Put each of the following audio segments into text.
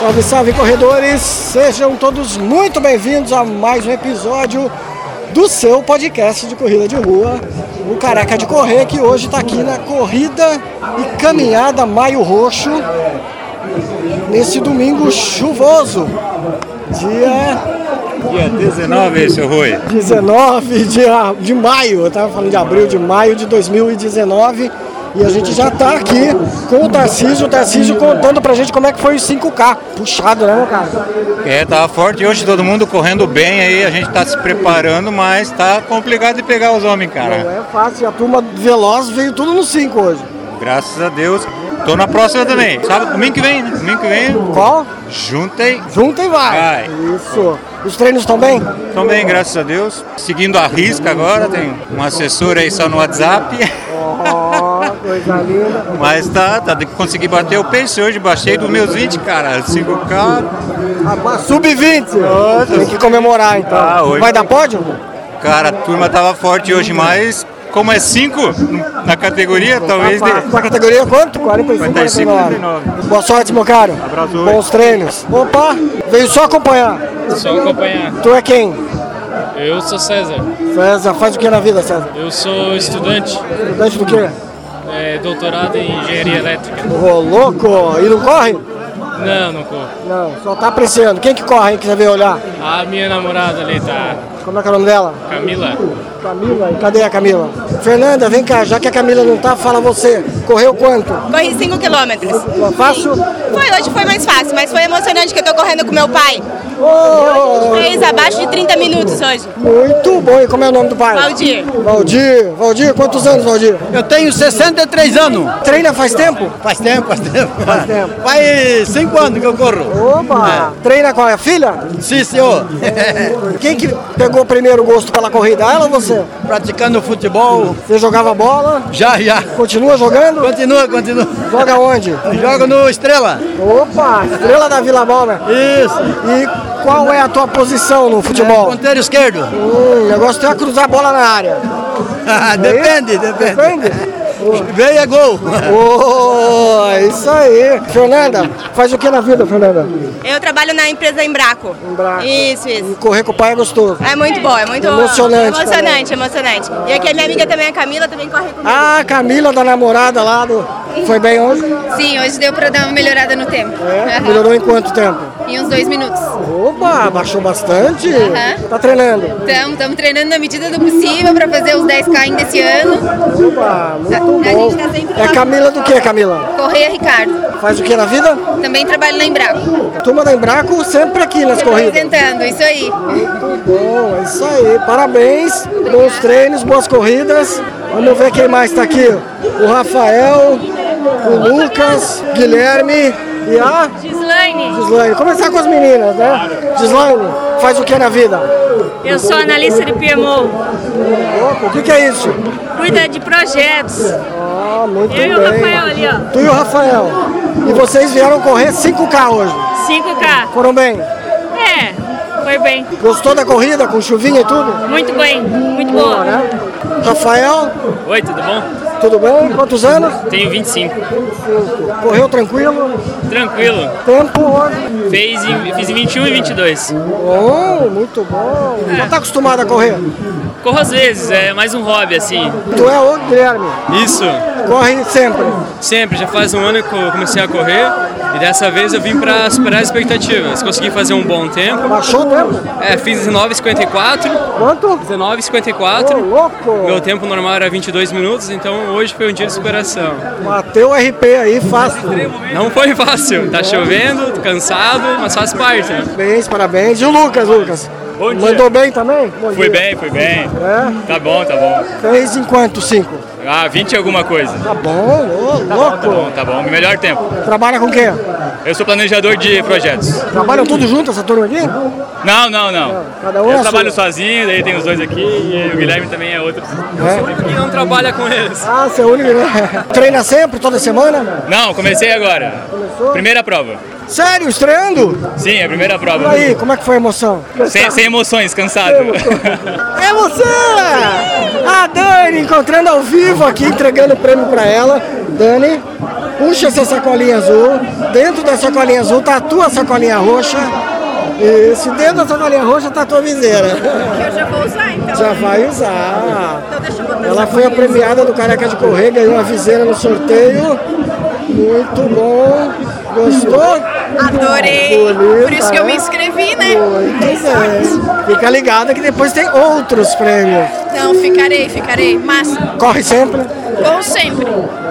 Salve, salve corredores! Sejam todos muito bem-vindos a mais um episódio do seu podcast de corrida de rua, o Careca de Correr, que hoje está aqui na corrida e caminhada Maio Roxo, nesse domingo chuvoso, dia Dia 19, seu Rui. 19 de, de maio, eu estava falando de abril, de maio de 2019. E a gente já está aqui com o Tarcísio, o Tarcísio contando pra gente como é que foi o 5K. Puxado, né, cara? É, tava forte hoje, todo mundo correndo bem aí, a gente tá se preparando, mas tá complicado de pegar os homens, cara. Não é fácil, a turma veloz veio tudo no 5 hoje. Graças a Deus. Tô na próxima também. Sábado, domingo que vem, né? Domingo que vem. Qual? Junta e vai. Vai. Isso. Os treinos estão bem? Estão bem, graças a Deus. Seguindo a risca agora, tem um assessor aí só no WhatsApp. Coisa linda. Mas tá, tá, consegui bater o pace hoje, baixei dos meus 20, cara. 5K. Ah, Sub-20. Tem que comemorar então. Ah, hoje- Vai dar pódio? Cara, a turma tava forte hoje, mas como é 5 na categoria, talvez dê. Na categoria quanto? 45, 45, 49. Boa sorte, meu caro. Abraço. Bons treinos. Opa, veio só acompanhar. Só acompanhar. Tu é quem? Eu sou César. César, faz o que na vida, César? Eu sou estudante, Estudante do quê? É, doutorado em engenharia elétrica. Ô, louco! E não corre? Não, não corro. Não, só tá apreciando. Quem que corre aí que você veio olhar? A minha namorada ali tá, Como é que é o nome dela? Camila. Camila. Cadê a Camila? Fernanda, vem cá, já que a Camila não tá, fala você. Correu quanto? Corri 5 quilômetros. Foi fácil? Foi, hoje foi mais fácil, mas foi emocionante que eu tô correndo com meu pai. Oh, Fez abaixo de 30 minutos hoje. muito bom. E como é o nome do pai? Valdir. Valdir. Valdir, quantos anos, Valdir? Eu tenho 63 anos. Treina faz tempo? Faz tempo, faz tempo. Faz tempo. Faz 5 anos que eu corro. Opa! Treina com a filha? Sim, senhor. Quem que pegou primeiro gosto pela corrida? Ela ou você? Praticando futebol. Você jogava bola? Já, já. Continua jogando? Continua, continua. Joga onde? Jogo no Estrela. Opa! Estrela da Vila Bola. Isso. E qual é a tua posição no futebol? Ponteiro esquerdo. Hum, o negócio é cruzar a bola na área. depende, depende. Depende? Veio é gol. Oh, é isso aí. Fernanda, faz o que na vida, Fernanda? Eu trabalho na empresa Embraco. Embraco. Isso, E isso. correr com o pai é gostoso. É muito bom, é muito Emocionante Emocionante, emocionante. E aqui a minha amiga também, a Camila, também corre comigo. Ah, Camila, da namorada lá do. Foi bem hoje? Sim, hoje deu pra dar uma melhorada no tempo. É? Aham. Melhorou em quanto tempo? Em uns dois minutos. Opa, baixou bastante. Aham. Tá treinando. Estamos treinando na medida do possível pra fazer os 10K ainda esse ano. Opa, muito A gente tá sempre É. Camila do que, Camila? Correia Ricardo. Faz o que na vida? Também trabalho na Embraco. Turma da Embraco sempre aqui nas corridas. Apresentando, isso aí. Muito bom, é isso aí. Parabéns, bons treinos, boas corridas. Vamos ver quem mais tá aqui. O Rafael, o Lucas, Guilherme e a Gislaine, Gislaine. Começar com as meninas, né? Gislaine, faz o que na vida? eu sou analista de PMO, Opa, o que, que é isso? Cuida de projetos. Ah, muito Eu e bem. o Rafael ali, ó. Tu e o Rafael. E vocês vieram correr 5K hoje. 5K. Foram bem? É, foi bem. Gostou da corrida com chuvinha e tudo? Muito bem, muito boa. Né? Rafael, Oi, tudo bom? tudo bem? Quantos anos? Tenho 25. Correu tranquilo? Tranquilo. Tempo hoje? Fez em, fiz em 21 e 22. Bom, muito bom. Já tá acostumado a correr? Corro às vezes, é mais um hobby assim. Tu é o Guilherme, Isso, corre sempre. sempre. Já faz um ano que eu comecei a correr e dessa vez eu vim para superar as expectativas. Consegui fazer um bom tempo. Baixou o tempo? É, fiz 19,54. Quanto? 19,54. Ô, louco! Meu tempo normal era 22 minutos, então hoje foi um dia de superação. Bateu o RP aí, fácil. Não foi fácil, tá chovendo, tô cansado, mas faz parte. Né? Parabéns, parabéns. E o Lucas, Lucas? Bom dia. Mandou bem também? Bom Fui dia. bem, fui bem. É? Tá bom, tá bom. Fez em quanto? Cinco? Ah, 20 e alguma coisa. Tá bom, ô, Tá louco. bom, tá bom. Melhor tempo. Trabalha com quem? Eu sou planejador de projetos. Trabalham tudo junto essa turma aqui? Não, não, não. Cada um é Eu a trabalho sua. sozinho, daí tem os dois aqui e o Guilherme também é outro. E não trabalha com eles. Ah, você é o único, né? Treina sempre, toda semana? Não, comecei agora. Primeira prova. Sério, estreando? Sim, é a primeira E prova. aí, como é que foi a emoção? Sem, sem emoções, cansado. É você! A Dani encontrando ao vivo aqui, entregando o prêmio pra ela. Dani, puxa essa sacolinha azul. Dentro da sacolinha azul tá a tua sacolinha roxa. E dentro da sacolinha roxa tá a tua viseira. Que eu já vou usar, então. Já vai usar. Então deixa eu botar Ela foi a premiada do Careca de Correr, ganhou a viseira no sorteio. Muito bom. Gostou? Adorei. Bonita, Por isso que eu me né? inscrevi, né? Muito bem. Fica ligada que depois tem outros prêmios. Então, ficarei, ficarei. Mas, Corre sempre. como sempre,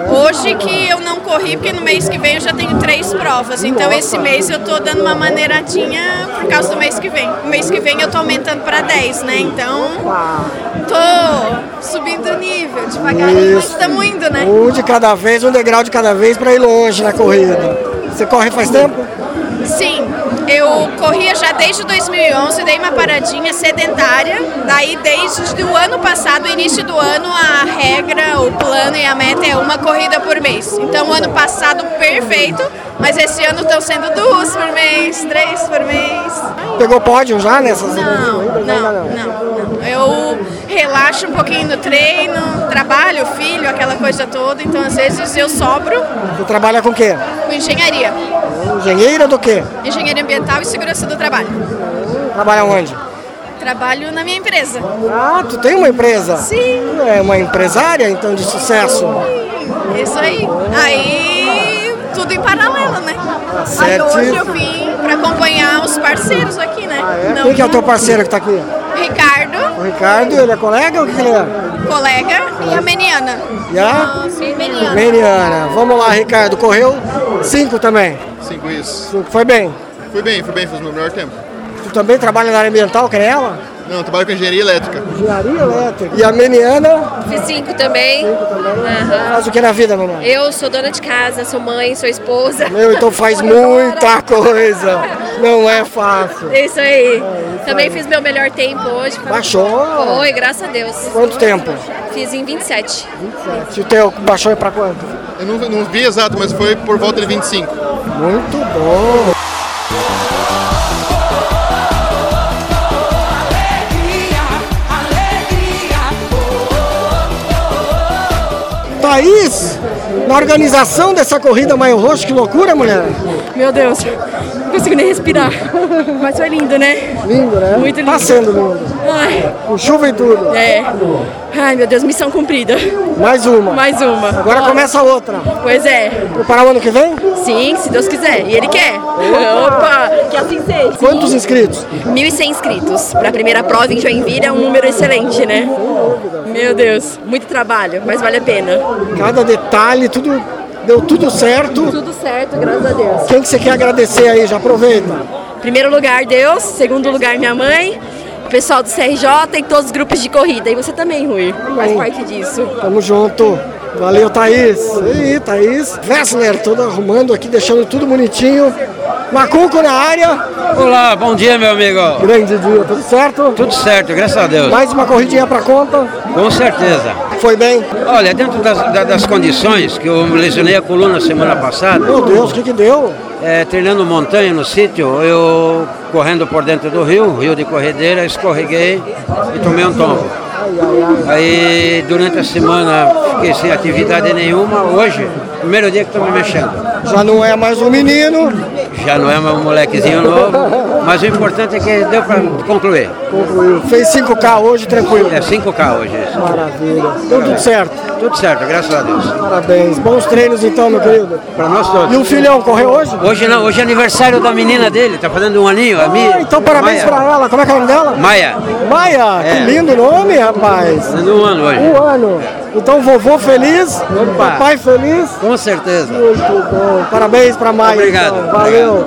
hoje que eu não corri, porque no mês que vem eu já tenho três provas. Então, esse mês eu tô dando uma maneiradinha por causa do mês que vem. O mês que vem eu tô aumentando para 10, né? Então, tô subindo o nível devagarinho, mas estamos indo, né? Um de cada vez, um degrau de cada vez para ir longe na corrida. Você corre faz tempo? Sim, eu corria já desde 2011, dei uma paradinha sedentária. Daí, desde o ano passado, início do ano, a regra, o plano e a meta é uma corrida por mês. Então, o ano passado, perfeito, mas esse ano estão sendo duas por mês, três por mês. Pegou pódio já nessas? Não, não, não, não. Eu relaxo um pouquinho no treino, trabalho, filho, aquela coisa toda. Então, às vezes, eu sobro Você trabalha com o quê? com engenharia. Engenheira do quê? Engenharia ambiental e segurança do trabalho. Trabalha onde? Trabalho na minha empresa. Ah, tu tem uma empresa? Sim. É uma empresária, então, de sucesso. Isso aí. Aí tudo em paralelo, né? Aí certíssimo. hoje eu vim para acompanhar os parceiros aqui, né? Não- Quem que é o teu parceiro que tá aqui? Ricardo, O Ricardo, ele é colega ou o que ele é? colega, e a Meniana. E a? Meniana. Meriana. Vamos lá, Ricardo. Correu cinco também. Cinco isso. Cinco. Foi bem. Fui bem, fui bem, fiz o meu melhor tempo. Tu também trabalha na área ambiental, que nem ela? Não, eu trabalho com engenharia elétrica. Engenharia elétrica. E a Meniana Fiz cinco também. Aham. faz o que na vida, Meniana? Eu sou dona de casa, sou mãe, sou esposa. Meu, então faz muita coisa. Não é fácil. É isso aí. Também fiz meu melhor tempo hoje. Baixou? Foi, graças a Deus. Quanto tempo? Fiz em 27. Se o teu baixou é pra quanto? Eu não, não vi exato, mas foi por volta de 25. Muito bom. Thaís, na organização dessa corrida Maio Roxo, que loucura, mulher. Meu Deus, não consigo nem respirar. Mas foi lindo, né? Lindo, né? Muito lindo. Tá sendo lindo. Ai, Com chuva e tudo. é. Ai, meu Deus, missão cumprida. Mais uma. Mais uma. Agora Bora. começa outra. Pois é. Preparar o ano que vem? Sim, se Deus quiser. E Ele quer. Opa! Que assim seja. Quantos inscritos? 1.100 inscritos. Para a primeira prova em Joinville é um número excelente, né? Meu Deus, muito trabalho, mas vale a pena. Cada detalhe, tudo deu tudo certo. Tudo certo, graças a Deus. Quem que você quer agradecer aí? Já aproveita. Primeiro lugar, Deus. Segundo lugar, minha mãe. O pessoal do CRJ e todos os grupos de corrida. E você também, Rui. Faz parte disso. Tamo junto. Valeu, Thaís. E aí, Thaís. Wessler, todo arrumando aqui, deixando tudo bonitinho. Macuco na área. Olá, bom dia, meu amigo. Grande dia, tudo certo? Tudo certo, graças a Deus. Mais uma corridinha pra conta. Com certeza. Foi bem? Olha, dentro das, da- das condições que eu lesionei a coluna semana passada, Meu Deus, o que que deu? é, treinando montanha no sítio, eu correndo por dentro do rio, rio de corredeira, escorreguei e tomei um tombo. Aí durante a semana fiquei sem atividade nenhuma. Hoje, primeiro dia que estou me mexendo. Já não é mais um menino. Já não é um molequezinho novo, mas o importante é que deu para concluir. Concluiu. Fez 5K hoje, tranquilo. É 5K hoje. isso. Maravilha. Deu tudo certo. Tudo certo, graças a Deus. Parabéns. Bons treinos então, meu querido. Para nós todos. E o filhão correu hoje? Hoje não, hoje é aniversário da menina dele, tá fazendo um aninho, a minha. Ah, então parabéns pra ela. Como é que é o nome dela? Maia, Maia. É. Que lindo nome, rapaz. Fazendo um ano hoje. Um ano. Então vovô feliz, Opa. papai feliz. Com certeza. Muito bom. Parabéns pra Maia. Obrigado, então. Valeu.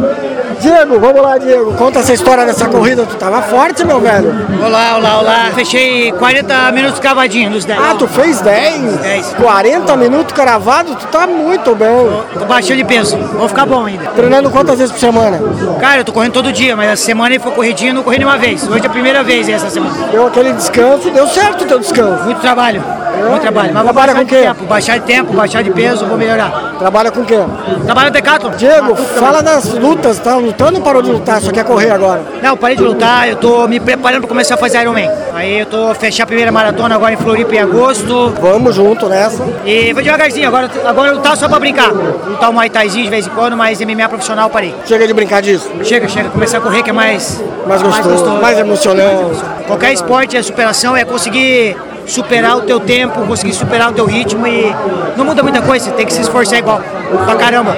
Diego, vamos lá, Diego. Conta essa história dessa corrida. Tu tava forte, meu velho. Olá, olá, olá. Fechei 40 minutos cavadinho nos 10. Ah, tu fez 10? 10. 40 minutos cravado? Tu tá muito bem. Tô baixando de peso. Vou ficar bom ainda. Treinando quantas vezes por semana? Cara, eu tô correndo todo dia, mas essa semana foi corridinha e não corri nenhuma vez. Hoje é a primeira vez essa semana. Deu aquele descanso, deu certo o teu descanso. Muito trabalho. Muito trabalho. Mas Trabalha com de quê? tempo, baixar de tempo, baixar de peso, vou melhorar. Trabalha com o quê? Trabalho no Decathlon. Diego, fala das lutas. Tá lutando ou parou de lutar? Só quer correr agora? Não, parei de lutar, eu tô me preparando pra começar a fazer Ironman. Aí eu tô fechar a primeira maratona agora em Floripa em agosto. Vamos junto nessa. E vou devagarzinho, agora, agora eu tá só pra brincar. Lutar um Muay Thaizinho de vez em quando, mas MMA profissional parei. Chega de brincar disso. Chega, chega. Começar a correr que é mais... Mais gostoso, mais emocionante. Qualquer esporte é superação, é conseguir superar o teu tempo, conseguir superar o teu ritmo e não muda muita coisa, você tem que se esforçar igual. Pra caramba.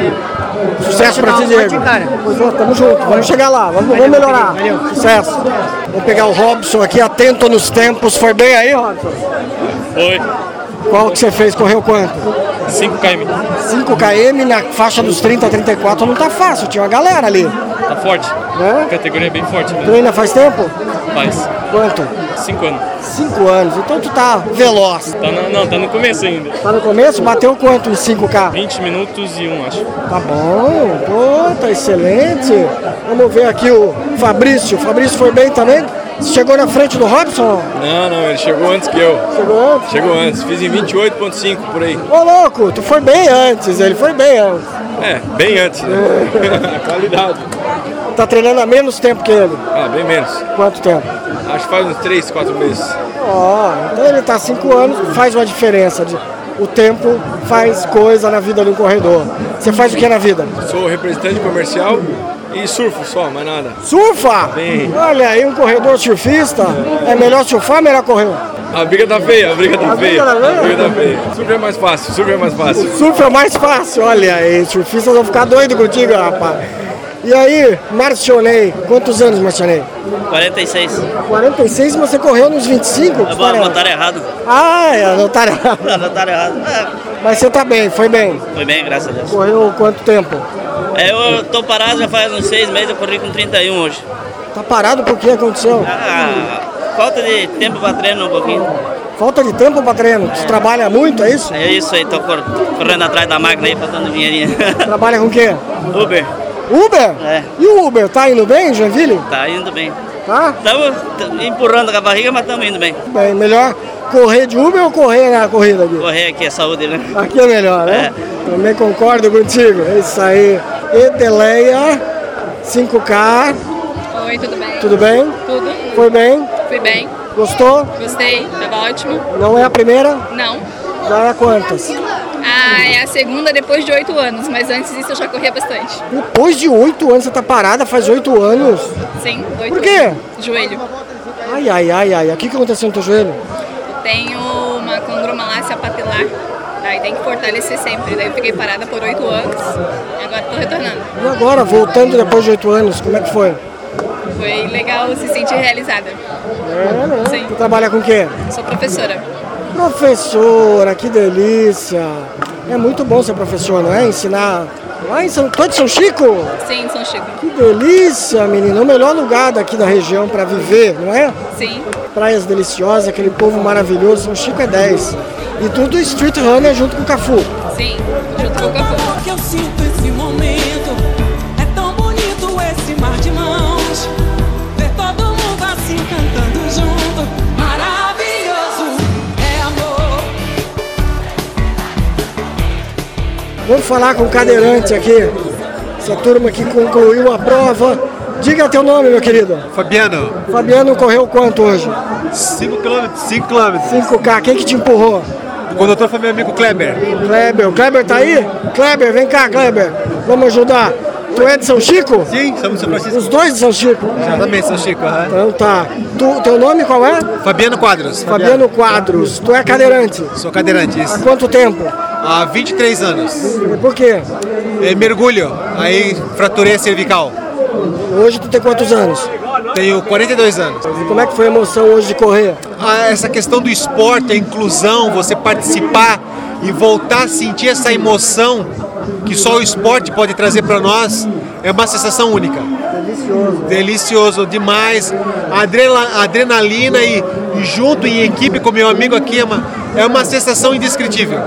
Sucesso pra ti, Diego. É, tamo junto, vamos chegar lá, vamos, vamos melhorar. Sucesso. Vou pegar o Robson aqui, atento nos tempos. Foi bem aí, Robson? Oi. Qual que você fez? Correu quanto? 5 km. 5 km na faixa dos 30 a 34 não tá fácil, tinha uma galera ali. Tá forte. Né? A categoria é bem forte mesmo. Treina faz tempo? Faz. Quanto? 5 anos. 5 anos, então tu tá veloz. Tá no, não, tá no começo ainda. Tá no começo? Bateu quanto em 5K? 20 minutos e 1, um, acho. Tá bom, pô, tá excelente. Vamos ver aqui o Fabrício. O Fabrício foi bem também? Chegou na frente do Robson? Não, não, ele chegou antes que eu. Chegou antes? Chegou antes, fiz em 28.5 por aí. Ô louco, tu foi bem antes, ele foi bem antes. É, bem antes, né? Qualidade. Tá treinando há menos tempo que ele? Ah, bem menos. Quanto tempo? Acho que faz uns 3, 4 meses. Ó, então ele tá há 5 anos, faz uma diferença. De, o tempo faz coisa na vida do corredor. Você faz o que na vida? Sou representante comercial e surfo só, mais nada. Surfa? Bem. Olha aí, um corredor surfista. É melhor surfar ou melhor correr? A briga tá feia, a briga tá A feia. briga tá? A briga tá feia. Surf é mais fácil, surf é mais fácil. Surf é mais fácil, olha aí. Surfistas vão ficar doidos contigo, rapaz. E aí, Marcionei, quantos anos, Marcionei? 46. 46, mas você correu nos 25? Eu vou anotar errado. Ah, é, anotaram errado. Anotaram errado. É, Mas você tá bem, foi bem. foi bem, graças a Deus. Correu quanto tempo? É, eu tô parado já faz uns seis meses, eu corri com 31 hoje. Tá parado por que aconteceu? Ah, falta de tempo pra treino um pouquinho. Falta de tempo pra treino. Tu trabalha muito, é isso? É isso aí, tô cor- correndo atrás da máquina aí, faltando dinheirinho. Trabalha com o quê? Uber, Uber? É. E o Uber, tá indo bem, Joinville? tá indo bem. Tá? Estamos empurrando com a barriga, mas estamos indo bem. Bem, melhor correr de Uber ou correr na corrida aqui? Correr aqui é saúde, né? Aqui é melhor, né? Também concordo contigo. É isso aí. Edeleia, 5K, Oi, tudo bem? tudo bem? Tudo. Foi bem? Fui bem. Gostou? Gostei, tava ótimo. Não é a primeira? Não. Já é quantas? Ah, é a segunda depois de oito anos, mas antes disso eu já corria bastante. Depois de oito anos, você tá parada faz oito anos. Sim, oito Por quê? anos. Joelho. Ai, ai, ai, ai. O que que aconteceu no teu joelho? Tenho uma condromalácia patelar. Daí tem que fortalecer sempre. Daí eu fiquei parada por oito anos e agora tô retornando. E agora, voltando depois de oito anos, como é que foi? Foi legal se sentir realizada. É, né? Sim. Tu trabalha com o quê? Sou professora. Professora, que delícia. É muito bom ser professor, não é? Ensinar. Lá em São, todo São Chico? Sim, São Chico. Que delícia, menina. O melhor lugar daqui da região para viver, não é? Sim. Praias deliciosas, aquele povo maravilhoso. São Chico é 10. E tudo street runner junto com o Cafu. Sim, junto com o Cafu. Vamos falar com o cadeirante aqui. Essa turma que concluiu a prova. Diga teu nome, meu querido. Fabiano, Fabiano correu quanto hoje? 5 km, 5 km. 5K. Quem que te empurrou? O condutor foi meu amigo Kleber. Kleber. O Kleber tá aí? Kleber, vem cá, Kleber. Vamos ajudar. Tu é de São Chico? Sim, somos de São Francisco. Os dois de São Chico? Exatamente, São Chico. aham. Então tá. Tu, teu nome qual é? Fabiano Quadros. Fabiano Quadros. Tu é cadeirante? Sou cadeirante, Há isso. quanto tempo? Há 23 anos. E Por quê? É, mergulho, aí fraturei a cervical. Hoje tu tem quantos anos? Tenho 42 anos. E como é que foi a emoção hoje de correr? Ah, essa questão do esporte, a inclusão, você participar e voltar a sentir essa emoção que só o esporte pode trazer para nós, é uma sensação única. Delicioso. Delicioso demais. Adrenalina e, e junto em equipe com meu amigo aqui é uma, é uma sensação indescritível.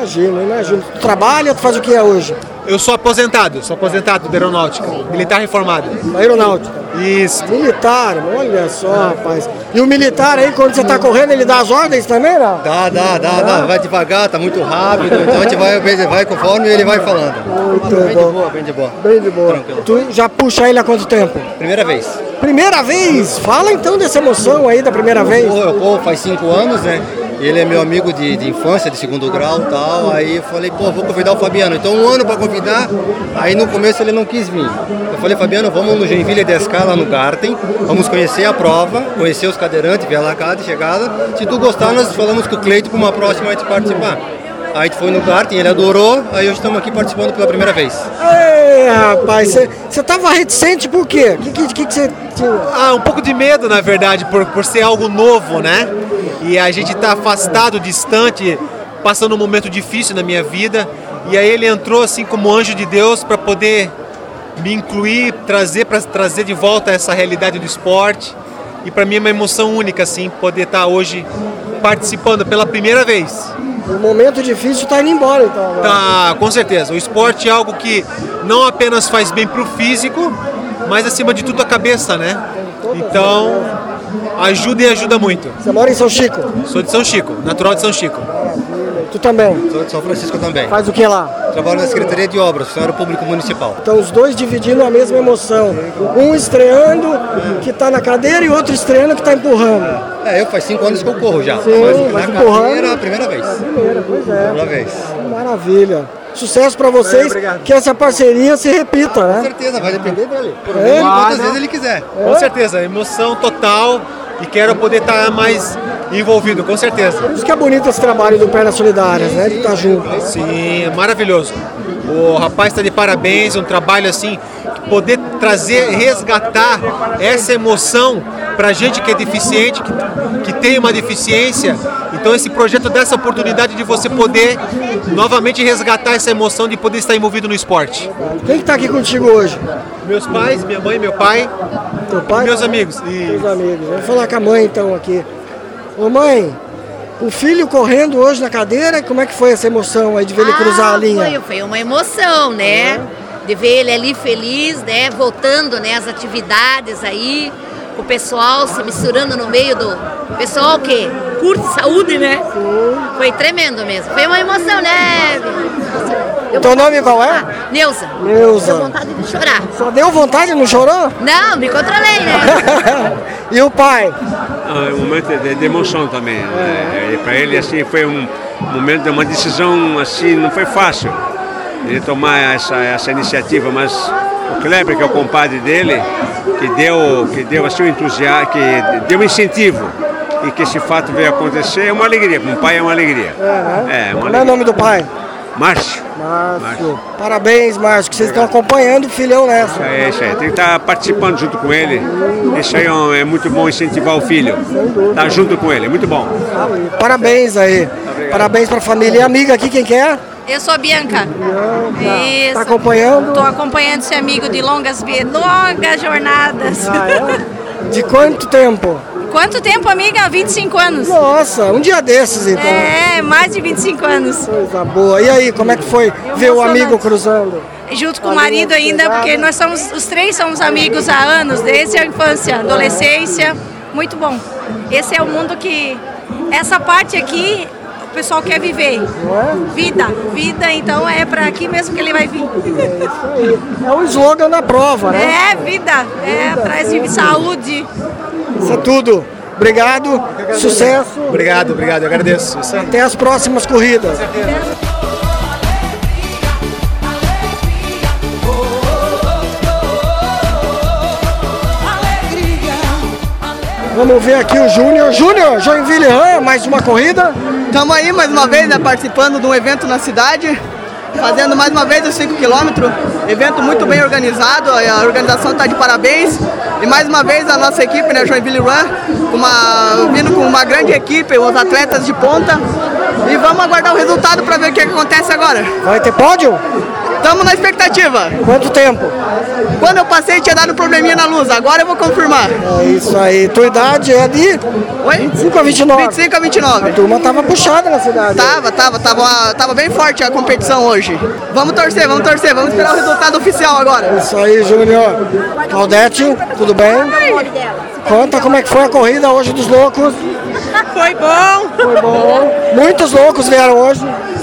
Imagino, imagino. Tu trabalha, tu faz o que é hoje? Eu sou aposentado, sou aposentado da aeronáutica, militar reformado. Da aeronáutica. Isso. Militar, olha só, rapaz. E o militar aí, quando você tá correndo, ele dá as ordens também, não? Dá, dá, dá, dá. Vai devagar, tá muito rápido. Então a gente vai, vai conforme ele vai falando. Muito bem bom. de boa, bem de boa. Bem de boa. Tranquilo. Tu já puxa ele há quanto tempo? Primeira vez. Primeira vez? Fala então dessa emoção aí da primeira vez. Eu corro faz cinco anos, né? Ele é meu amigo de, de infância, de segundo grau tal. Aí eu falei, pô, vou convidar o Fabiano. Então um ano para convidar. Aí no começo ele não quis vir. Eu falei, Fabiano, vamos no Joinville 10K lá no Garten. Vamos conhecer a prova, conhecer os cadeirantes, ver a lacada de chegada. Se tu gostar, nós falamos com o Cleito para uma próxima a gente participar. Aí a gente foi no Garten, ele adorou. Aí hoje estamos aqui participando pela primeira vez. Ei, rapaz, você tava reticente por quê? O que você? Ah, um pouco de medo, na verdade, por, por ser algo novo, né? E a gente tá afastado, distante, passando um momento difícil na minha vida. E aí ele entrou assim como anjo de Deus para poder me incluir, trazer para trazer de volta essa realidade do esporte. E para mim é uma emoção única assim poder estar hoje participando pela primeira vez. O momento difícil tá indo embora então. Agora. Tá, com certeza. O esporte é algo que não apenas faz bem pro físico, mas acima de tudo a cabeça, né? Então, ajuda e ajuda muito. Você mora em São Chico? Sou de São Chico, natural de São Chico. Tu também? Sou de São Francisco também. Faz o que lá? Trabalho na Secretaria de Obras, Funcionário Público Municipal. Então os dois dividindo a mesma emoção. Um estreando que tá na cadeira e outro estreando que tá empurrando. É, eu faz cinco anos que eu corro já. Sim, mas mas na empurrando- cadeira, a primeira vez. Primeira, pois é. Primeira vez. Maravilha. Sucesso pra vocês, obrigado. que essa parceria se repita, Com né? certeza, vai depender dele. Por É? quantas vezes ele quiser. Com certeza, emoção total e quero poder estar mais envolvido, com certeza. Por isso que é bonito esse trabalho do Pernas Solidárias, né? De estar junto. Sim, é maravilhoso. O rapaz está de parabéns, um trabalho assim, poder trazer, resgatar essa emoção para gente que é deficiente, que, que tem uma deficiência. Então esse projeto dá essa oportunidade de você poder novamente resgatar essa emoção de poder estar envolvido no esporte. Quem que tá aqui contigo hoje? Meus pais, minha mãe, meu pai, Teu pai? meus amigos. E Meus amigos. Vamos falar com a mãe então aqui. Ô mãe, o filho correndo hoje na cadeira, como é que foi essa emoção aí de ver ele cruzar a linha? Foi, foi uma emoção, né? De ver ele ali feliz, né? Voltando né, às atividades aí, o pessoal se misturando no meio do pessoal que curte saúde, né? Foi tremendo mesmo. Foi uma emoção, né? Deu Teu nome qual é? Ah, Neuza. Neuza. Deu vontade de chorar. Só deu vontade, não chorou? Não, me controlei, né? e o pai? Ah, é um momento de, de emoção também. né? para ele assim foi um momento de uma decisão assim não foi fácil ele tomar essa, essa iniciativa, mas o Kleber que é o compadre dele que deu que deu assim um entusiasmo, que deu um incentivo e que esse fato veio acontecer é uma alegria. Para um pai é uma alegria. É, uma Como é o nome do pai? Márcio. Márcio. Parabéns, Márcio, que vocês estão acompanhando o filhão nessa. É isso aí, tem que estar participando junto com ele. Isso aí é é muito bom incentivar o filho. Estar junto com ele, é muito bom. Parabéns aí. Parabéns pra família. E amiga aqui, quem que é? Eu sou a Bianca. Isso. Tá acompanhando? Estou acompanhando esse amigo de longas, longas jornadas. Ah, é? De quanto tempo? Quanto tempo, amiga? 25 anos. Nossa, um dia desses então. É, mais de 25 anos. Coisa boa. E aí, como é que foi ver o amigo cruzando? Junto com o marido ainda, porque nós somos, os três somos amigos há anos, desde a infância, adolescência. Muito bom. Esse é o mundo que. Essa parte aqui o pessoal quer viver. Vida. Vida, então é para aqui mesmo que ele vai vir. É o slogan da prova, né? É, vida. É atrás de saúde. Isso é tudo. Obrigado, sucesso. Obrigado, obrigado, eu agradeço. Até as próximas corridas. Vamos ver aqui o Júnior. Júnior, Joinville Ram, mais uma corrida. Estamos aí mais uma vez, né, participando de um evento na cidade, fazendo mais uma vez os 5 km. Evento muito bem organizado, a organização está de parabéns. E mais uma vez a nossa equipe, né, Joinville Run, uma, vindo com uma grande equipe, os atletas de ponta. E vamos aguardar o resultado para ver o que acontece agora. Vai ter pódio? Estamos na expectativa. Quanto tempo? Quando eu passei tinha dado probleminha na luz, agora eu vou confirmar. É isso aí. Tua idade é de Oi? 25 a 29. 25 a 29. A turma tava puxada na cidade. Tava, tava, tava, tava bem forte a competição hoje. Vamos torcer, vamos torcer, vamos esperar o resultado oficial agora. Isso aí, Júnior. Claudete, tudo bem? Conta como é que foi a corrida hoje dos loucos. Foi bom. Foi bom. Muitos loucos vieram hoje.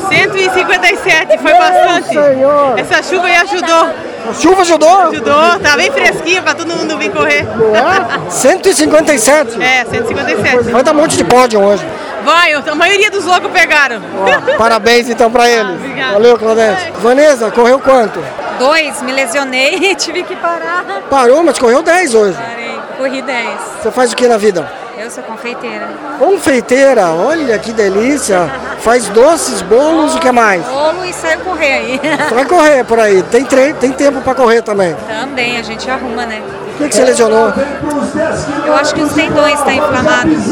157, foi Meu bastante. Senhor. Essa chuva aí ajudou. A chuva ajudou? Ajudou, tá bem fresquinho pra todo mundo vir correr. É? 157? É, 157. Vai dar um monte de pódio hoje. Vai, a maioria dos loucos pegaram. Ó, parabéns então pra eles. obrigada. Valeu, Claudete. Vanessa, correu quanto? Dois, me lesionei e tive que parar. Parou, mas correu 10 hoje. Parei, corri 10. Você faz o que na vida? Eu sou confeiteira. Confeiteira, olha que delícia. Faz doces, bolos, o que mais? Bolo e saio correr aí. Vai correr por aí. Tem, tre- tem tempo pra correr também. Também, a gente arruma, né? O que, que você lesionou? Eu acho que os tendões estão inflamados.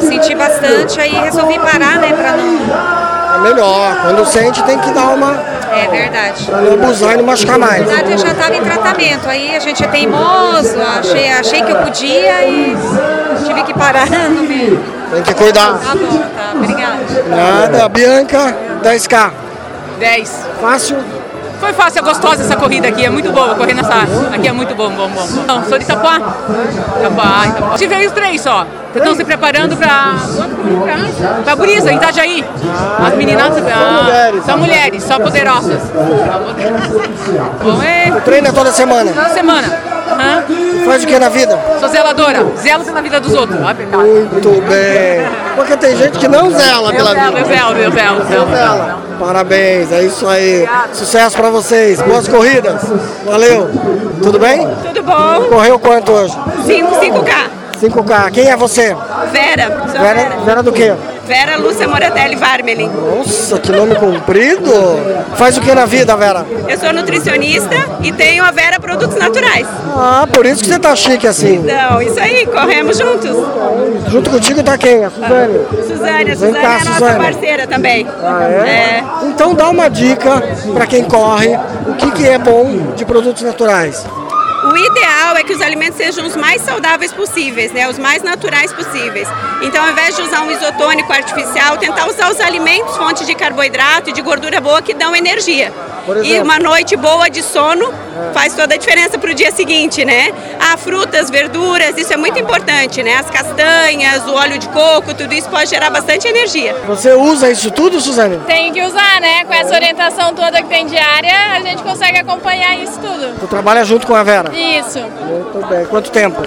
Senti bastante, aí resolvi parar, né? Pra não. É melhor. Quando sente, tem que dar uma. É verdade. Pra não abusar e não machucar Na mais. verdade, eu já estava em tratamento. Aí a gente é teimoso, achei, achei que eu podia e tive que parar no meio. Tem que cuidar. Tá bom, tá. Obrigada. Nada. Bianca, 10K. 10. Fácil? Foi fácil, é gostosa essa corrida aqui, é muito boa correr nessa. Aqui é muito bom, bom, bom. bom. Não, sou de Itapuá. Itapuá, Itapuá. Tive aí os três só. Estão se preparando pra Buriza, em Itajaí. As meninas. ah, mulheres. São mulheres, só poderosas. Bom, é. Treina toda semana. Toda semana. Faz o que na vida? Sou zeladora. Zelo pela vida dos outros. Muito bem. Porque tem gente que não zela Eu pela zelo, vida. eu zelo, eu zelo, eu zelo. Parabéns, é isso aí. Sucesso pra vocês. Boas corridas. Valeu. Tudo bem? Tudo bom? Correu quanto hoje? 5, 5K. 5K. Quem é você? Vera, Vera. Vera do quê? Vera Lúcia Moratelli Varmelin. Nossa, que nome comprido. Faz o que na vida, Vera? Eu sou nutricionista e tenho a Vera Produtos Naturais. Ah, por isso que você tá chique assim. Então, isso aí, corremos juntos. Junto contigo tá quem? A Suzane? Suzane, a Suzane cá, é a nossa Suzane. parceira também. Ah, é? Então dá uma dica pra quem corre, o que, que é bom de produtos naturais. O ideal é que os alimentos sejam os mais saudáveis possíveis, né? Os mais naturais possíveis. Então, ao invés de usar um isotônico artificial, tentar usar os alimentos fontes de carboidrato e de gordura boa que dão energia. Por E exemplo? uma noite boa de sono faz toda a diferença para o dia seguinte, né? Ah, frutas, verduras, isso é muito importante, né? As castanhas, o óleo de coco, tudo isso pode gerar bastante energia. Você usa isso tudo, Suzane? Tem que usar, né? Com essa orientação toda que tem diária, a gente consegue acompanhar isso tudo. Tu trabalha junto com a Vera? Isso. Muito bem. Quanto tempo?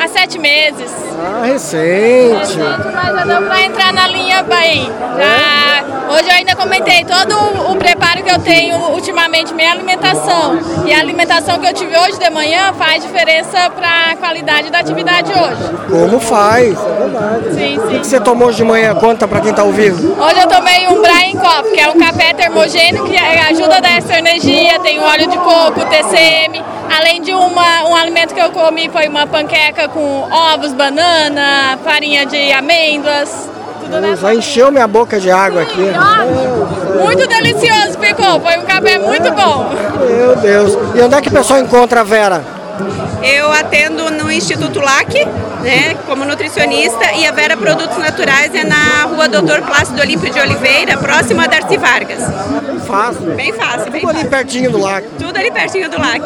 Há sete meses. Ah, recente. Mas já deu pra entrar na linha bem. Já, hoje eu ainda comentei todo o, preparo eu tenho ultimamente, minha alimentação. E a alimentação que eu tive hoje de manhã faz diferença para a qualidade da atividade hoje. Como faz? É verdade. Sim, O que, você tomou hoje de manhã? Conta pra quem tá ouvindo. Hoje eu tomei um Brian Coffee, que é um café termogênico que ajuda a dar essa energia, tem óleo de coco, TCM, além de uma, um alimento que eu comi foi uma panqueca com ovos, banana, farinha de amêndoas, tudo nessa. Já encheu minha boca de água aqui. Muito delicioso ficou, foi um café muito bom. Meu Deus. E onde é que o pessoal encontra a Vera? Eu atendo no Instituto LAC, né, como nutricionista, e a Vera Produtos Naturais é na rua Doutor Plácido Olímpio de Oliveira, próxima a Darcy Vargas. Fácil. Bem fácil, bem Tudo ali fácil. pertinho do lago. Tudo ali pertinho do LAC.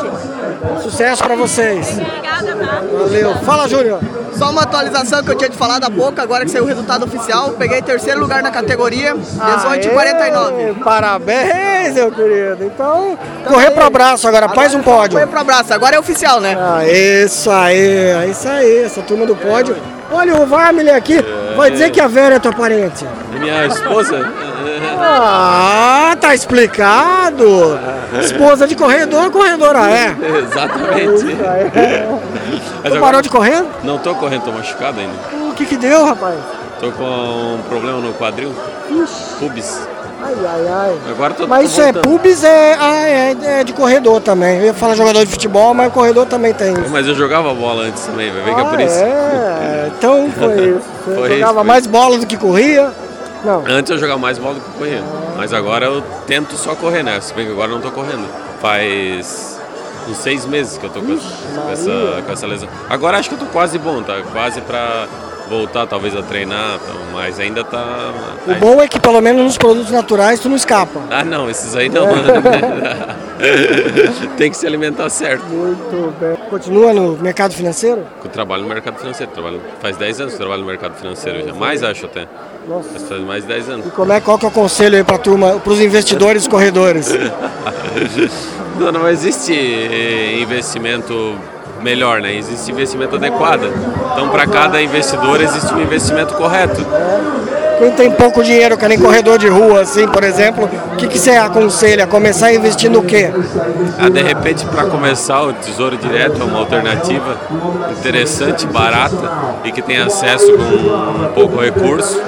Sucesso pra vocês. Obrigada, tá? Valeu. Fala, Júnior. Só uma atualização que eu tinha te falado há pouco, agora que saiu o resultado oficial, peguei terceiro lugar na categoria, 18 e 49. Parabéns, meu querido. Então, correr pro abraço agora, faz um pódio. Correr pro abraço, agora é oficial, né? Ah, isso aí, é isso aí, essa turma do pódio. Olha o Varmely aqui, vai dizer que a Vera é tua parente. Minha esposa? Ah, tá explicado. Esposa de corredor, corredora é. Exatamente. Tu parou de correr? Não tô correndo, tô machucado ainda. O que que deu, rapaz? Tô com um problema no quadril. Ixi. Pubis. Ai, ai, ai. Agora tô Mas tô isso é voltando. pubis, é, ah, é, é de corredor também. Eu ia falar jogador de futebol, mas corredor também tem isso. Mas eu jogava bola antes também, vai ver que é por Ah, isso. É, então foi isso. Foi jogava foi mais bola do que corria. Não. Antes eu jogava mais bola do que corria. Mas agora eu tento só correr, né? Se bem que agora eu não tô correndo. Faz uns seis meses que eu tô com essa, com essa, com essa lesão. Agora acho que eu tô quase bom, tá? Quase pra voltar talvez a treinar, tá? mas ainda tá. O bom é que pelo menos nos produtos naturais tu não escapa. Ah não, esses aí não. Tem que se alimentar certo. Muito bem. Continua no mercado financeiro? Eu trabalho no mercado financeiro, trabalho, faz 10 anos que trabalho no mercado financeiro já. Mais acho até. Nossa. Mas Faz mais de 10 anos. E como é, qual que é o conselho aí pra turma, pros investidores corredores? Não, não existe investimento melhor, né? Existe investimento adequado. Então, para cada investidor existe um investimento correto. Quem tem pouco dinheiro, que nem corredor de rua, assim, por exemplo, o que, que você aconselha? Começar a investir no quê? Ah, de repente, para começar, o Tesouro Direto é uma alternativa interessante, barata e que tem acesso com um pouco recurso.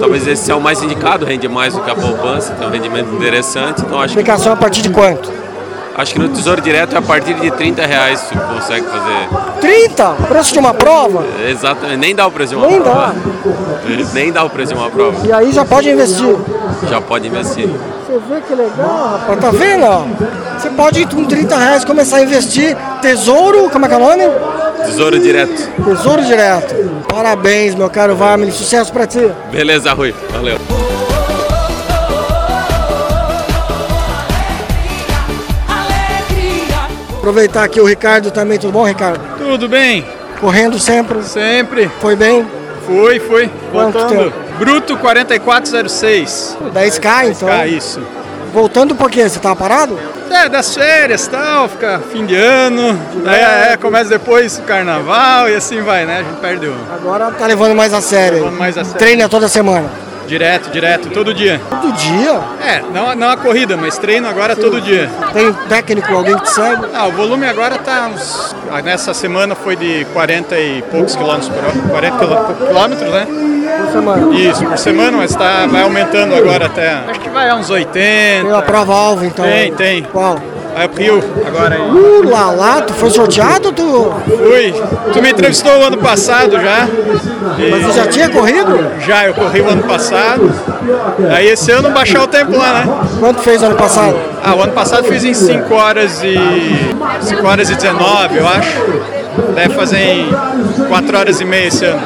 Talvez esse seja o mais indicado, rende mais do que a poupança, tem um rendimento interessante. Então, acho que Aplicação a partir de quanto? Acho que no Tesouro Direto é a partir de 30 reais tu consegue fazer. 30? Preço de uma prova? Exatamente, nem dá o preço de uma Nem prova. Nem dá o preço de uma prova. E aí já pode investir. Já pode investir. Você vê que legal, rapaz. Tá vendo? Você pode com 30 reais começar a investir. Tesouro, como é que é o nome? Tesouro Direto. Tesouro Direto. Parabéns, meu caro Vamile. Sucesso pra ti. Beleza, Rui. Valeu. Aproveitar aqui o Ricardo também. Tudo bom, Ricardo? Tudo bem? Correndo sempre? Sempre. Foi bem? Fui, fui. Quanto Voltando. tempo? Bruto 4406. 10K, então? 10K, isso. Voltando por quê? Você tava parado? É, das férias e tal, fica fim de ano. Daí é, começa depois o carnaval e assim vai, né? A gente perde o. Agora tá levando mais a sério. Levando mais a sério. Treina toda semana. Direto, direto, todo dia. Todo dia? É, não, não a corrida, mas treino agora todo dia. Tem técnico, alguém que segue? Ah, o volume agora tá uns. ah, Nessa semana foi de 40 e poucos quilômetros por hora. 40 quilô- quilômetros, né? Por semana. Isso, por semana, mas tá, vai aumentando agora até. Acho que vai a uns 80. Tem uma prova-alvo, então. Tem, tem. Qual? Rio agora aí. Uh, lá, lá, tu foi sorteado tu... Fui. Tu me entrevistou o ano passado já. E- Mas você já tinha corrido? Já, eu corri o ano passado. Aí esse ano baixar o tempo lá, né? Quanto fez ano passado? Ah, o ano passado fiz em 5 horas e. 5 horas e 19, eu acho. Deve fazer em 4 horas e meia esse ano.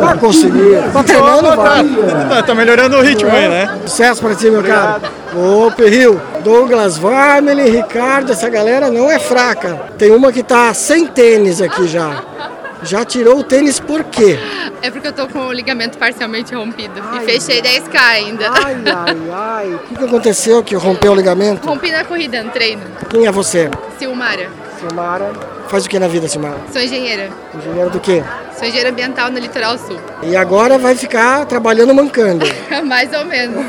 Tá conseguindo. Tá treinando, tá, tá, tá melhorando o ritmo aí, né? Sucesso pra ti, meu cara. Ô, Perril, Douglas Varmely, Ricardo, essa galera não é fraca. Tem uma que tá sem tênis aqui já. Já tirou o tênis por quê? É porque eu tô com o ligamento parcialmente rompido. e fechei 10k ainda. Ai, ai, ai. O que, que aconteceu que rompeu o ligamento? Rompi na corrida, no treino. Quem é você? Silmara. Silmara. Faz o que na vida, Silmara? Sou engenheira. Engenheiro do quê? Sou engenheira ambiental no litoral sul. E agora vai ficar trabalhando mancando. Mais ou menos.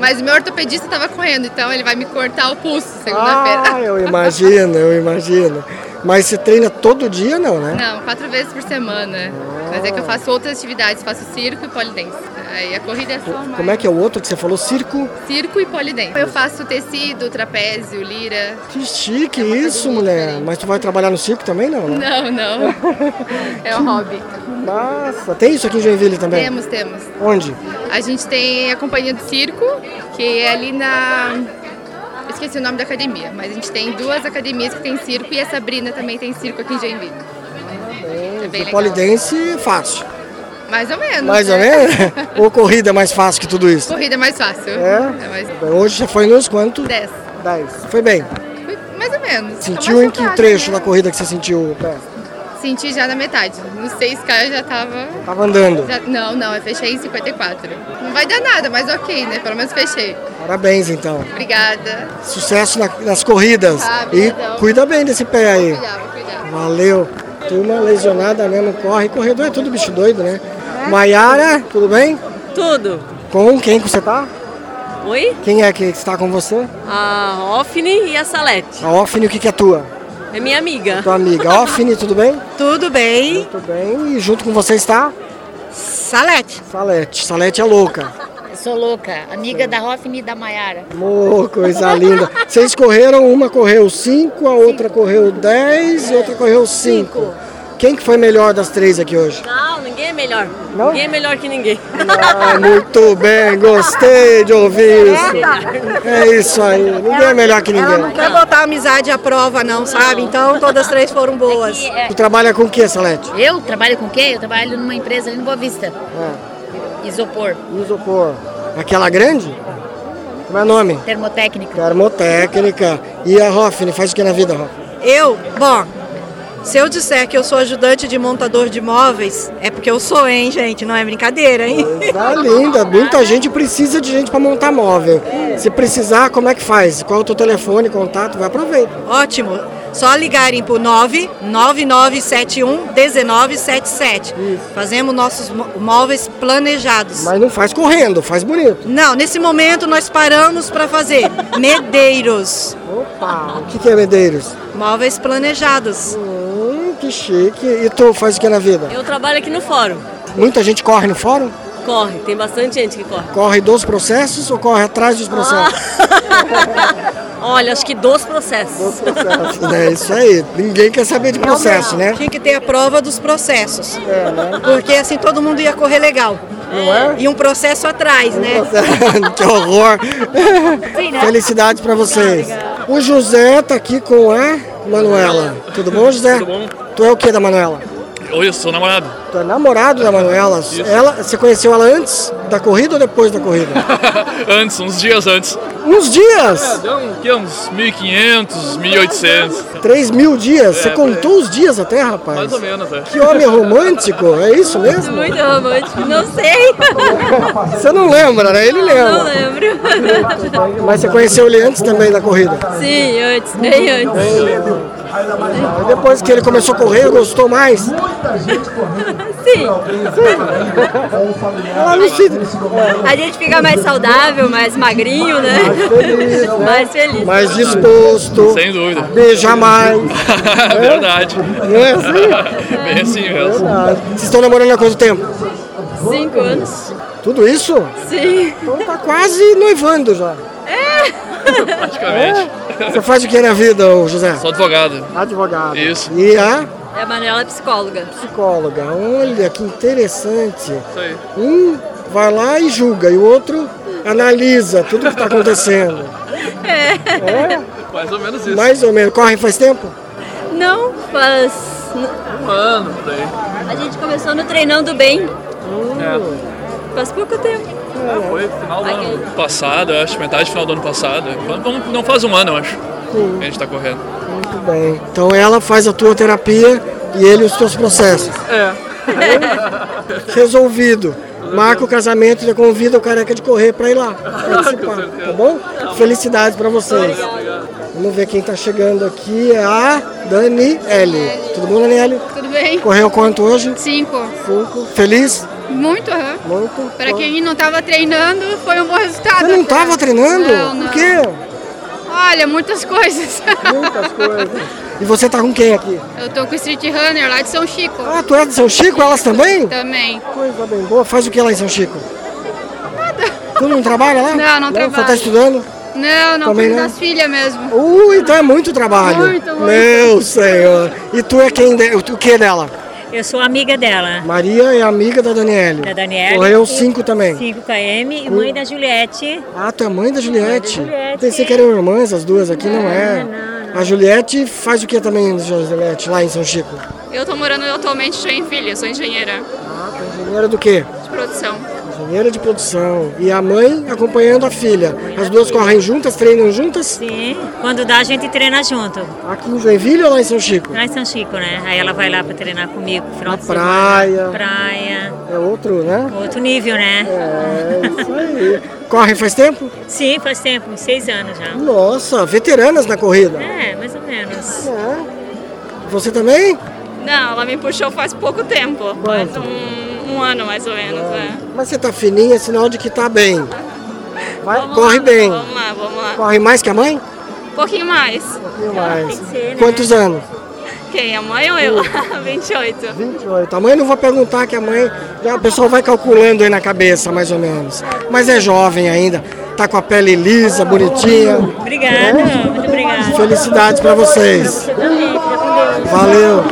Mas o meu ortopedista tava correndo, então ele vai me cortar o pulso segunda-feira. Ah, eu imagino, eu imagino. Mas você treina todo dia, não, né? Não, quatro vezes por semana. Mas é que eu faço outras atividades, faço circo e polidense. Aí a corrida é só mais. Como é que é o outro que você falou? Circo? Circo e polidense. Eu faço tecido, trapézio, lira. Que chique isso, mulher. Mas tu vai trabalhar no circo também, não, né? Não, não. É um hobby. Nossa, tem isso aqui em Joinville também? Temos, temos. Onde? A gente tem a companhia do circo, que é ali na. Esqueci o nome da academia, mas a gente tem duas academias que tem circo e a Sabrina também tem circo aqui em Joinville. É bem legal. polidense, fácil. Mais ou menos. Mais ou né? menos? Ou corrida é mais fácil que tudo isso? Corrida é mais fácil. É? mais... Hoje já foi nos quantos? Dez. Dez. Foi bem. Foi mais ou menos. Sentiu Tá em mais que trecho né? da corrida que você sentiu o pé? Senti já na metade. No 6K eu já tava. Tava andando. Já- Não, não, eu fechei em 54. Não vai dar nada, mas ok, né? Pelo menos fechei. Parabéns, então. Obrigada. Sucesso na- nas corridas. Ah, e cuida bem desse pé aí. Vou cuidar, vou cuidar. Valeu. Turma lesionada mesmo, corre. Corredor é tudo bicho doido, né? Maiara, tudo bem? Tudo. Com quem que você tá? Oi? Quem é que está com você? A Ofne e a Salete. A Ofne, o que, que é tua? É minha amiga. Tua amiga. Ofne, tudo bem? Tudo bem. Muito bem. E junto com você está? Salete. Salete. Salete é louca. Eu sou louca, amiga da Rofne e da Maiara. Ô, coisa linda. Vocês correram, uma correu 5, a outra correu 10 e outra correu 5. Quem que foi melhor das três aqui hoje? Não, ninguém é é melhor. Não? Ninguém é melhor que ninguém. Ah, muito bem, gostei de ouvir isso. É isso aí, ninguém é melhor que Ela não ninguém. quer botar a amizade à prova, não, sabe? Então todas as três foram boas. Tu trabalha com o que, Salete? Eu trabalho com o quê? Eu trabalho numa empresa ali no Boa Vista. Ah, Isopor, isopor. Aquela grande? Como é o nome? termotécnica. Termotécnica. E a Hoffne, faz o que na vida, Hoffne? Eu, bom, se eu disser que eu sou ajudante de montador de móveis, é porque eu sou, hein, gente? Não é brincadeira, hein? Tá linda, muita gente precisa de gente para montar móvel. Se precisar, como é que faz? Qual é o teu telefone, contato? Vai aproveita. Ótimo. Só ligarem pro 99971 1977. Fazemos nossos mó- móveis planejados. Mas não faz correndo, faz bonito. Não, nesse momento nós paramos para fazer medeiros. Opa, o que, que é Medeiros? Móveis planejados. Hum, que chique. E tu faz o que na vida? Eu trabalho aqui no fórum. Muita gente corre no fórum? Corre, tem bastante gente que corre. Corre dos processos ou corre atrás dos processos? Olha, acho que dos processos. É isso aí. Ninguém quer saber de processo, né? Tinha que ter a prova dos processos. Porque assim todo mundo ia correr legal. Não é? E um processo atrás, né? que horror! Felicidades pra vocês. O José tá aqui com a Manuela. Tudo bom, José? Tudo bom. Tu é o que da Manuela? Oi, eu sou namorado. Tu é namorado da Manuela. Ela, você conheceu ela antes da corrida ou depois da corrida? antes, uns dias antes. Uns dias? É, deu um, que, uns 1.500, 1.800. 3 mil dias? Você É, contou os dias até, rapaz? Mais ou menos, é. Que homem romântico, é isso mesmo? Muito romântico, não sei. Você não lembra, né? Ele lembra. Não lembro. Mas você conheceu ele antes também da corrida? Sim, antes, bem antes. Aí Depois que ele começou a correr, gostou mais? Sim. Ela não se... A gente fica mais saudável, mais magrinho, né? feliz, né? Mais feliz. Mais disposto. Sem dúvida. Beija mais. Verdade. Não é assim? Bem assim mesmo. Verdade. Vocês estão namorando há quanto tempo? Cinco anos. Tudo isso? Sim. Então tá quase noivando já. Praticamente. Você faz o que na vida, José? Sou advogado. Advogado. Isso. E a E a Manuela é psicóloga. psicóloga. Olha que interessante. Isso aí. Um vai lá e julga, e o outro analisa tudo que está acontecendo. É. Mais ou menos isso. Mais ou menos. Corre faz tempo? Não, faz. Um ano por aí. A gente começou no treinando bem. É. Faz pouco tempo. É, foi final do ano passado, eu acho, metade do final do ano passado. Não- Não faz um ano, eu acho, Sim. que a gente tá correndo. Muito bem. Então ela faz a tua terapia e ele os teus processos. É. Resolvido. Marca o casamento e já convida o careca de correr para ir lá participar, tá bom? Felicidades para vocês. Vamos ver quem tá chegando aqui. É a Daniele. Tudo bom, Daniele? Tudo bem? Correu quanto hoje? Cinco. Cinco. Feliz? Muito, aham. Muito. Para quem não estava treinando, foi um bom resultado. Você não estava treinando? Não, não. Por quê? Olha, muitas coisas. Muitas coisas. E você tá com quem aqui? Eu tô com o Street Runner lá de São Chico. Ah, tu é de São Chico? Elas também? Também. Coisa bem boa. Faz o que lá em São Chico? Tu não trabalha lá? Não, não Só tá trabalho. estudando? Não, não, Também não? das filhas mesmo. Uh, então é muito trabalho. Muito, muito. Meu senhor. E tu é quem? De... O que dela? Eu sou amiga dela, Maria é amiga da Daniele. da Daniela. Correu 5 também. 5 km e mãe da Juliette. Ah, tu é mãe da Juliette. Juliette. Pensei que eram irmãs as duas aqui, não é? A Juliette faz o que também, Juliette, lá em São Chico? Eu tô morando atualmente em Joinville, sou engenheira Ah, tu é engenheira do quê? de produção. Engenheira de produção. E a mãe acompanhando a filha. As duas correm juntas, treinam juntas? Sim. Quando dá, a gente treina junto. Aqui em Joinville ou lá em São Chico? Lá em São Chico, né? Aí ela vai lá pra treinar comigo final Na praia. Praia. É outro, né? Outro nível, né? É, isso aí. Corre faz tempo? Sim, faz tempo, uns seis anos já. Nossa, veteranas na corrida. É, mais ou menos. Você também? Não, ela me puxou faz pouco tempo. Faz um, um ano mais ou menos, né? Mas você tá fininha, é sinal de que tá bem. Vai, corre bem. Vamos lá, vamos lá. Corre mais que a mãe? Um pouquinho mais. Um pouquinho mais. Quantos anos? Quem? A mãe ou eu? 28. 28. A mãe não vou perguntar que a mãe. Já o pessoal vai calculando aí na cabeça, mais ou menos. Mas é jovem ainda. Tá com a pele lisa, bonitinha. Obrigada, muito obrigada. Felicidades pra vocês. Valeu.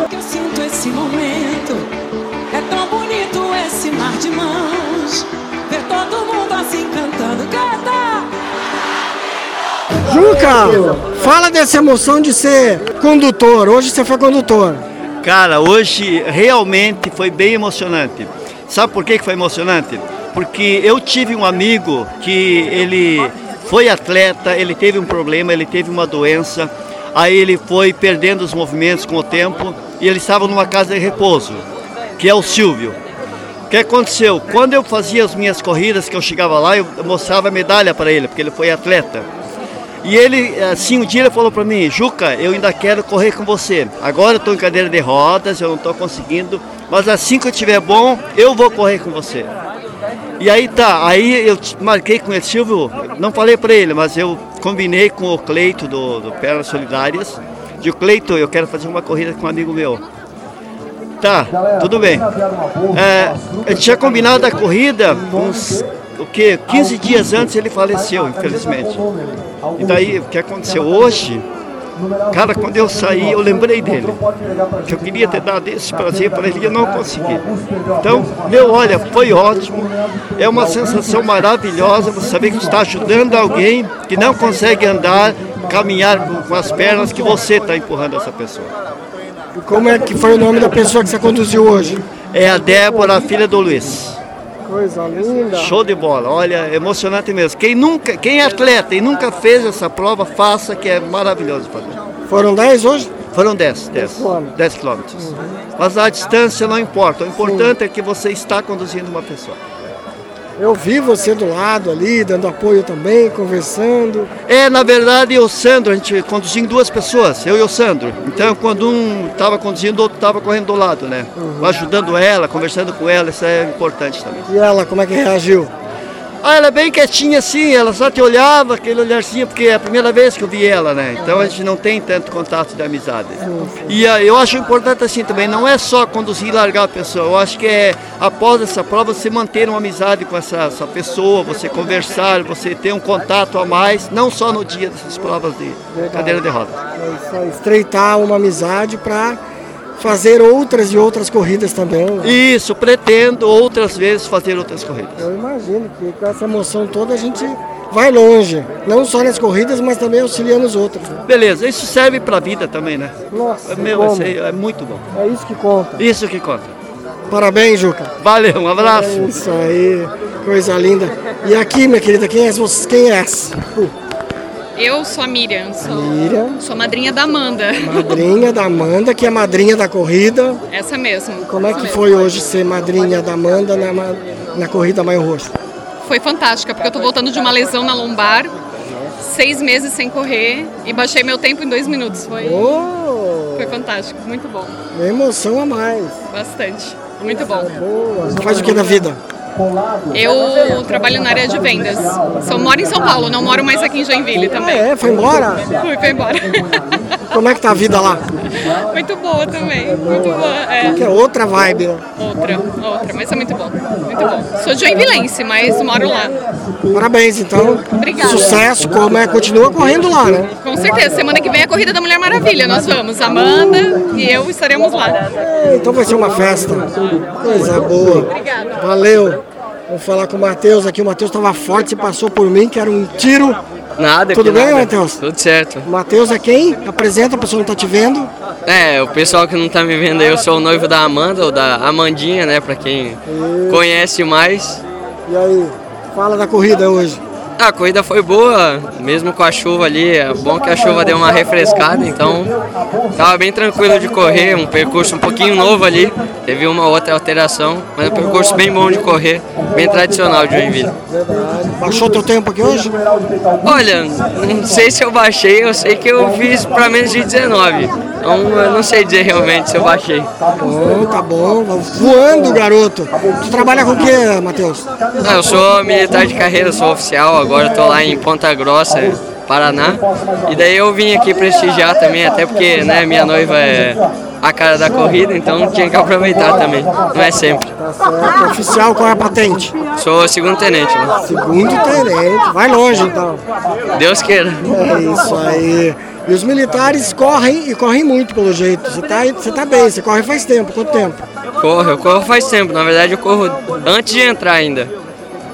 Juca, fala dessa emoção de ser condutor. Hoje você foi condutor. Cara, hoje realmente foi bem emocionante. Sabe por que foi emocionante? Porque eu tive um amigo que ele foi atleta, ele teve um problema, ele teve uma doença, aí ele foi perdendo os movimentos com o tempo e ele estava numa casa de repouso, que é o Silvio. O que aconteceu? Quando eu fazia as minhas corridas, que eu chegava lá, eu mostrava medalha para ele, porque ele foi atleta. E ele, assim, um dia ele falou para mim, Juca, eu ainda quero correr com você. Agora eu estou em cadeira de rodas, eu não estou conseguindo, mas assim que eu estiver bom, eu vou correr com você. E aí tá, aí eu marquei com ele, Silvio, não falei para ele, mas eu combinei com o Cleito do, do Pernas Solidárias. De Cleito, eu quero fazer uma corrida com um amigo meu. Tá, tudo bem. É, eu tinha combinado a corrida uns o que 15 dias antes ele faleceu, infelizmente. E daí o que aconteceu hoje? Cara, quando eu saí, eu lembrei dele. Que eu queria ter dado esse prazer para ele e eu não consegui. Então, meu, olha, foi ótimo. É uma sensação maravilhosa você saber que está ajudando alguém que não consegue andar, caminhar com, as pernas, que você está empurrando essa pessoa. Como é que foi o nome da pessoa que você conduziu hoje? É a Débora, a filha do Luiz. Coisa linda. Show de bola, olha, emocionante mesmo. Quem nunca, quem é atleta e nunca fez essa prova, faça que é maravilhoso fazer. Foram 10 hoje? Foram 10, 10. 10 quilômetros. Mas a distância não importa, o importante é que você está conduzindo uma pessoa. Eu vi você do lado ali, dando apoio também, conversando. É, na verdade, o Sandro, a gente conduziu em duas pessoas, eu e o Sandro. Então, quando um estava conduzindo, o outro estava correndo do lado, né? Ajudando ela, conversando com ela, isso é importante também. E ela, como é que reagiu? Ah, ela é bem quietinha assim, ela só te olhava, aquele olharzinho, porque é a primeira vez que eu vi ela, né? Então a gente não tem tanto contato de amizade. E ah, eu acho importante assim também, não é só conduzir e largar a pessoa, eu acho que é após essa prova você manter uma amizade com essa, essa pessoa, você conversar, você ter um contato a mais, não só no dia dessas provas de cadeira de rodas. É isso aí, estreitar uma amizade para fazer outras e outras corridas também. né? Isso, pretendo outras vezes fazer outras corridas. Eu imagino que com essa emoção toda a gente vai longe, não só nas corridas, mas também auxiliando os outros. né? Beleza, isso serve para a vida também, né? Nossa, Meu, é muito bom. É isso que conta. Isso que conta. Parabéns, Juca. Valeu, um abraço. É isso aí, coisa linda. E aqui, minha querida, quem é você? Quem é? Eu sou a Miriam, sou, Miriam. sou madrinha da Amanda. Madrinha da Amanda, que é madrinha da corrida. Essa mesmo. Como é que foi hoje ser madrinha da Amanda na, na corrida Maio Roxo? Foi fantástica, porque eu tô voltando de uma lesão na lombar, seis meses sem correr e baixei meu tempo em dois minutos. Foi, Oh! foi fantástico, muito bom. Uma emoção a mais. Bastante, muito bom. Você faz o que da vida? Eu trabalho na área de vendas. Só moro em São Paulo, não moro mais aqui em Joinville também. Ah, é? Foi embora? Fui, foi embora. Como é que tá a vida lá? Muito boa também, muito boa. É. Que é outra vibe, né? Outra, outra, mas é muito bom, muito bom. Sou joinvilense, mas moro lá. Parabéns, então. Obrigada. Sucesso, como é, continua correndo lá, né? Com certeza, semana que vem é a Corrida da Mulher Maravilha, nós vamos. Amanda e eu estaremos lá. É, Então vai ser uma festa. Coisa boa. Valeu. Vou falar com o Matheus aqui. O Matheus estava forte, passou por mim, que era um tiro. Nada, Tudo bem. Matheus? Tudo certo. O Matheus é quem? Apresenta, a pessoa não tá te vendo. É, o pessoal que não tá me vendo aí, eu sou o noivo da Amanda, ou da Amandinha, né, pra quem conhece mais. E aí, fala da corrida hoje. A corrida foi boa, mesmo com a chuva ali, é bom que a chuva deu uma refrescada, então tava bem tranquilo de correr, um percurso um pouquinho novo ali, teve uma outra alteração, mas um percurso bem bom de correr, bem tradicional de Joinville. Baixou teu tempo aqui hoje? Olha, não sei se eu baixei, eu sei que eu fiz para menos de 19. Então eu não sei dizer realmente se eu baixei. Bom, tá bom. Voando, garoto. Tu trabalha com o que, Matheus? Não, eu sou militar de carreira, sou oficial, agora eu tô lá em Ponta Grossa, Paraná. E daí eu vim aqui prestigiar também, até porque né, minha noiva é a cara da corrida, então tinha que aproveitar também. Não é sempre. Tá certo. Oficial, qual é a patente? Sou segundo tenente, né? Segundo tenente. Vai longe, então. Deus queira. É isso aí. E os militares correm e correm muito, pelo jeito. Você tá, você tá bem, você corre faz tempo. Quanto tempo? Corro, eu corro faz tempo. Na verdade, eu corro antes de entrar ainda.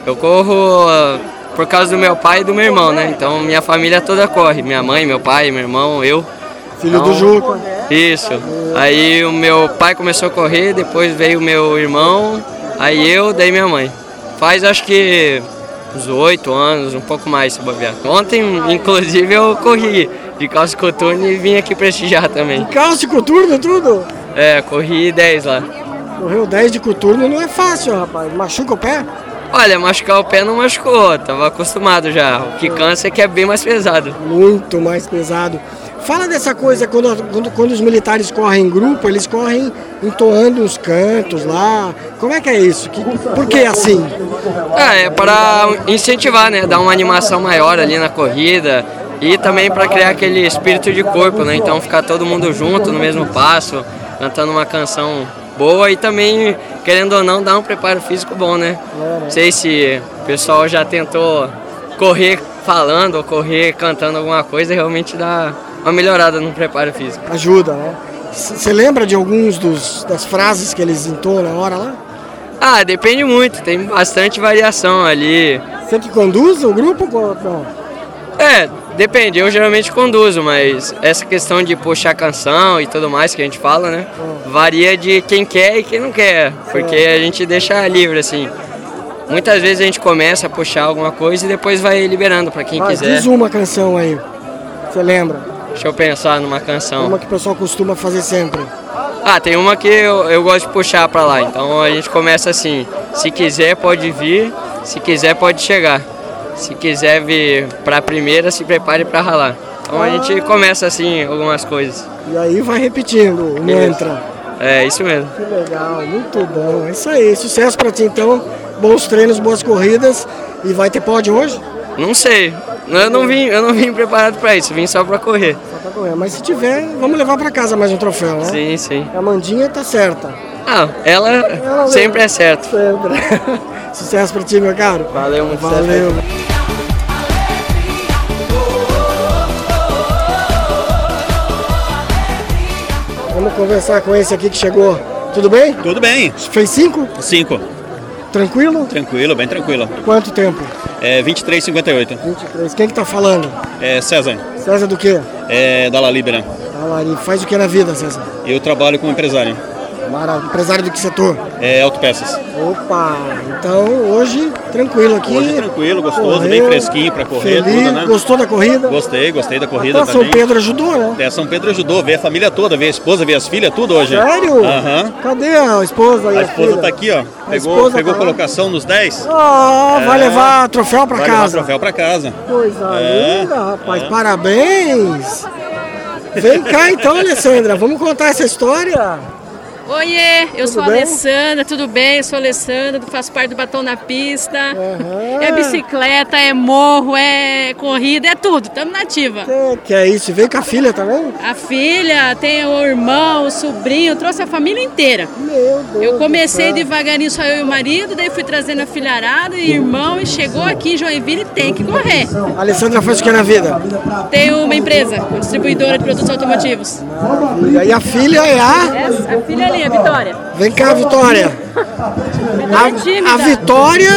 Eu corro ah, por causa do meu pai e do meu irmão, né? Então minha família toda corre, minha mãe, meu pai, meu irmão, eu. Filho do Então, Juca. Isso. Aí o meu pai começou a correr, depois veio o meu irmão, aí eu, daí minha mãe. Faz acho que uns oito anos, um pouco mais se bobear. Ontem, inclusive, eu corri de calça e coturno e vim aqui prestigiar também. Calça e coturno, tudo? É, corri 10 lá. Correu 10 de coturno não é fácil, rapaz. Machuca o pé? Olha, machucar o pé não machucou, tava acostumado já. O que cansa é que é bem mais pesado. Muito mais pesado. Fala dessa coisa, quando, quando, quando os militares correm em grupo, eles correm entoando uns cantos lá. Como é que é isso? Que, por que assim? Ah, é para incentivar, né? Dar uma animação maior ali na corrida e também para criar aquele espírito de corpo, né? Então ficar todo mundo junto no mesmo passo, cantando uma canção boa e também, querendo ou não, dar um preparo físico bom, né? Não sei se o pessoal já tentou correr falando ou correr cantando alguma coisa, realmente dá uma melhorada no preparo físico. Ajuda, né? Você lembra de alguns dos, das frases que eles entoam na hora lá? Ah, depende muito, tem bastante variação ali. Você que conduz o grupo? Não. É, depende, eu geralmente conduzo, mas essa questão de puxar canção e tudo mais que a gente fala, né? Varia de quem quer e quem não quer, porque a gente deixa livre assim. Muitas vezes a gente começa a puxar alguma coisa e depois vai liberando para quem Vai, quiser. diz uma canção aí. Você lembra? Deixa eu pensar numa canção. Uma que o pessoal costuma fazer sempre. Ah, tem uma que eu, eu gosto de puxar pra lá. Então a gente começa assim: se quiser, pode vir, se quiser, pode chegar. Se quiser vir pra primeira, se prepare pra ralar. Então a gente começa assim algumas coisas. E aí vai repetindo o mantra. É, isso mesmo. Que legal, muito bom. É isso aí. Sucesso pra ti então. Bons treinos, boas corridas. E vai ter pódio hoje? Não sei. Eu não vim, eu não vim preparado pra isso, vim só pra correr. Só pra correr. Mas se tiver, vamos levar pra casa mais um troféu, né? Sim, sim. A Mandinha tá certa. Ah, ela, Ela sempre é certa. Sempre. Sucesso pra ti, meu caro. Valeu, muito Valeu. Vamos conversar com esse aqui que chegou. Tudo bem? Tudo bem. Fez cinco? Cinco. Tranquilo? Tranquilo, bem tranquilo. Quanto tempo? É 23,58. 23. Quem que tá falando? É César. César do quê? É da La Libera. Ah, Lari, faz o que na vida, César? Eu trabalho como empresário. Maravilha. Empresário do que setor? É autopeças. Opa! Então hoje tranquilo aqui. Hoje tranquilo, gostoso, Correu, bem fresquinho pra correr, feliz. tudo, né? Gostou da corrida? Gostei, gostei da corrida Até São também. Pedro ajudou, né? É, São Pedro ajudou, veio a família toda, veio a esposa, veio as filhas, tudo hoje. Sério? Aham. Cadê a esposa e A a esposa filha? tá aqui, ó. Pegou, pegou tá lá. colocação nos 10. Ah, vai É. levar troféu pra Vai casa. levar troféu pra casa. Coisa É, linda, rapaz. é. Parabéns. Vem cá então, Alessandra. Vamos contar essa história? Oiê, eu sou a? Alessandra, tudo bem? Eu sou a Alessandra, faço parte do Batom na Pista. É bicicleta, é morro, é corrida, é tudo. Estamos na ativa. Que, que é isso? Veio com a filha também? A filha, tem o irmão, o sobrinho, trouxe a família inteira. Meu Deus Eu comecei devagarinho, só eu e o marido, daí fui trazendo a filharada e irmão e chegou aqui em Joinville e tem que correr. A Alessandra faz o que na vida? Tem uma empresa, uma distribuidora de produtos automotivos. E aí a filha é a. A filha ali, a Vitória. Vem cá, Vitória. É. A, a Vitória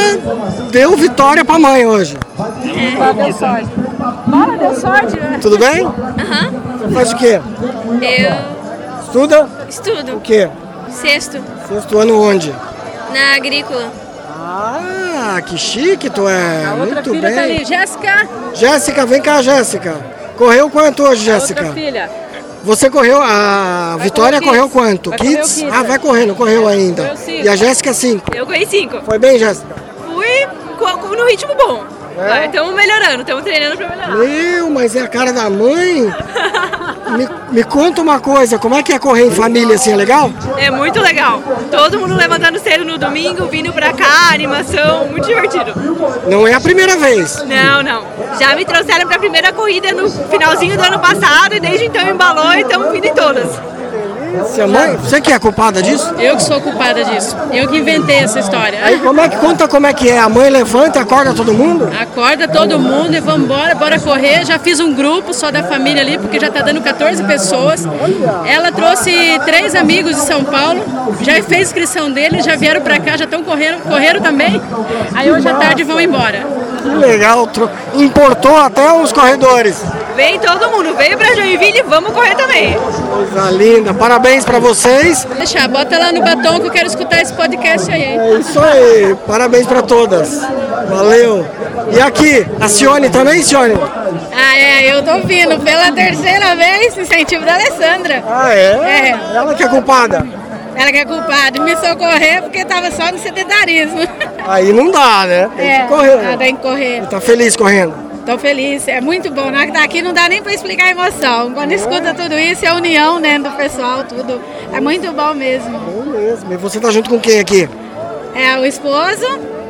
deu vitória pra mãe hoje. É, deu sorte. Bora, deu sorte, né? Tudo bem? Aham. Você faz o quê? Eu Estuda? estudo. O quê? Sexto. Sexto ano onde? Na agrícola. Ah, que chique tu é. A outra Muito filha tá bem. ali, Jéssica. Jéssica, vem cá, Jéssica. Correu quanto hoje, Jéssica? Outra filha. Você correu, a Vitória correr correu quanto? Vai Kids? Kids, Ah, vai correr, não correu ainda. E a Jéssica, cinco. Eu corri cinco. Foi bem, Jéssica? Fui no ritmo bom. É? Estamos melhorando, estamos treinando pra melhorar. Meu, mas é a cara da mãe? Me, me conta uma coisa, como é que é correr em família assim, é legal? É muito legal. Todo mundo levantando cedo no domingo, vindo pra cá, animação, muito divertido. Não é a primeira vez. Não, não. Já me trouxeram pra primeira corrida no finalzinho do ano passado e desde então embalou e estamos vindo em todas. Você, é mãe, você que é culpada disso? Eu que sou culpada disso. Eu que inventei essa história. Aí como é que conta como é que é? A mãe levanta, acorda todo mundo? Acorda todo mundo e vamos embora, bora correr. Já fiz um grupo só da família ali, porque já tá dando 14 pessoas. Ela trouxe três amigos de São Paulo, já fez inscrição deles, já vieram pra cá, já estão correndo, correram também. Aí hoje à tarde vão embora. Que legal, importou até os corredores. Vem todo mundo, veio pra Joinville, vamos correr também. Coisa linda, parabéns pra vocês. Deixa, bota lá no batom que eu quero escutar esse podcast aí. É isso aí, parabéns pra todas. Valeu. E aqui, a Cione também, Cione? Ah, é, eu tô vindo pela terceira vez, incentivo da Alessandra. Ah, é? É. Ela que é culpada. Ela que é culpada me socorrer porque tava só no sedentarismo. Aí não dá, né? Tem é, que correr. ah, tem que correr. Tá feliz correndo? Tô feliz, é muito bom. Na hora que tá aqui não dá nem pra explicar a emoção. Quando escuta tudo isso, é a união né, do pessoal, tudo. É muito bom mesmo. Bom mesmo. E você tá junto com quem aqui? É o esposo,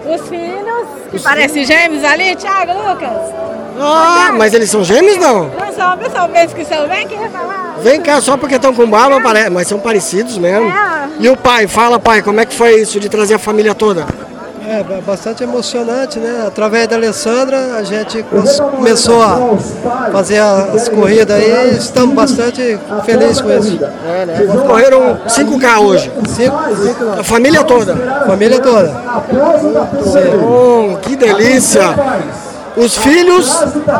os filhos, que parecem gêmeos ali, Thiago, Lucas. Ah, mas eles são gêmeos não? Não são, pessoal, pensa que são. Vem aqui falar. Vem cá, só porque estão com barba, mas são parecidos mesmo. É. E o pai, fala pai, como é que foi isso de trazer a família toda? É ba- bastante emocionante, né? Através da Alessandra a gente começou a fazer as corridas aí, estamos bastante felizes com isso. Correram 5K hoje. A família toda? Família toda. Bom, que delícia. Os filhos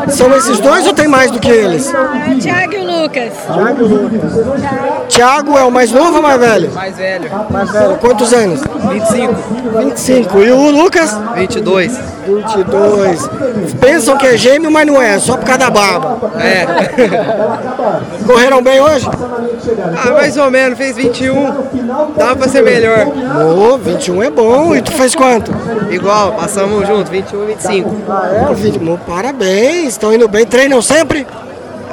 são esses dois ou tem mais do que eles? É, Thiago e o Lucas. Tiago é o mais novo ou mais velho? Mais velho. Mais velho. Quantos anos? 25. 25. E o Lucas? 22. 22. Pensam que é gêmeo, mas não é, só por causa da barba. É. Correram bem hoje? Ah, mais ou menos, fez 21. Dava pra ser melhor. Ô, 21 é bom. E tu fez quanto? Igual, passamos junto, 21 e 25. Ah, é? 20. Bom, Parabéns, estão indo bem. Treinam sempre?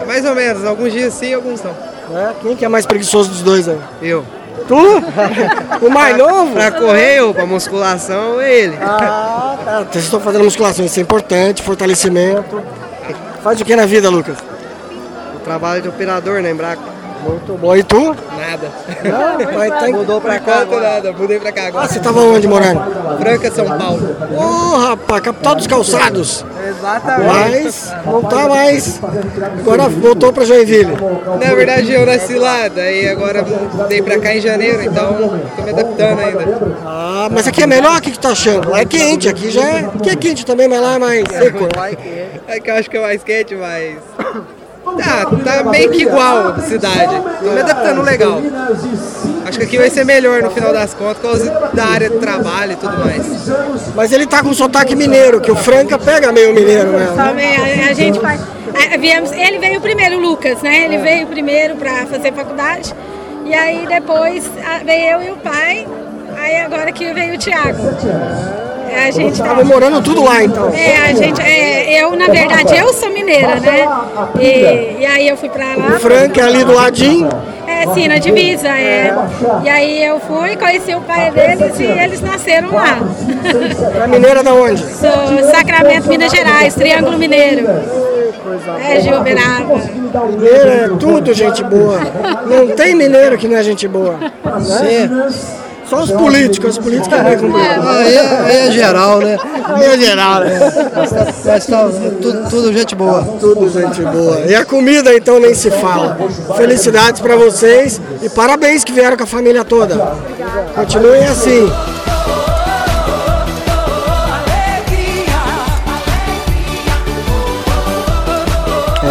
Mais ou menos, alguns dias sim, alguns não. É, quem que é mais preguiçoso dos dois aí? Eu. Tu? O mais novo? Pra correr ou pra musculação, é ele. Ah, tá. Vocês estão fazendo musculação, isso é importante, fortalecimento. Faz o que na vida, Lucas? O trabalho de operador na Embraco. Muito bom. E tu? Nada. Não, mas tá em- Mudou pra cá nada, mudei pra cá agora. Ah, você tava onde morando? Franca, São Paulo. Ô, rapaz, capital dos calçados. Exatamente. Mas não tá mais. Agora voltou pra Joinville. Na verdade eu nasci lá, daí agora mudei pra cá em janeiro, então tô me adaptando ainda. Ah, mas aqui é melhor? O que, que tá achando? Lá é quente, aqui já é. Aqui é quente também, mas lá é mais seco. É que eu acho que é mais quente, mas. Tá, tá meio que igual a cidade. Tô me adaptando legal. Acho que aqui vai ser melhor no final das contas, por causa da área de trabalho e tudo mais. Mas ele tá com sotaque mineiro, que o Franca pega meio mineiro, né? Também a, a gente faz. viemos, ele veio primeiro, o Lucas, né? Ele veio primeiro para fazer faculdade. E aí depois veio eu e o pai. Aí agora que veio o Thiago. A gente tá- Tava morando tudo lá, então. É, a gente, é, eu, na verdade, eu sou mineira, né? E, e aí eu fui pra lá. O Franca é ali do ladinho. É, sim, na divisa, é. E aí eu fui, conheci o pai deles e eles nasceram lá. É mineira da onde? Sou Sacramento, Minas Gerais, Triângulo Mineiro. É, de Uberaba. Mineiro é tudo gente boa. Não tem mineiro que não é gente boa. Né? Só os políticos, os políticos que vêm com Aí é, aí é geral, né? Aí é geral, né? Mas tá tudo, tudo gente boa. Tudo gente boa. E a comida então nem se fala. Felicidades pra vocês e parabéns que vieram com a família toda. Continuem assim.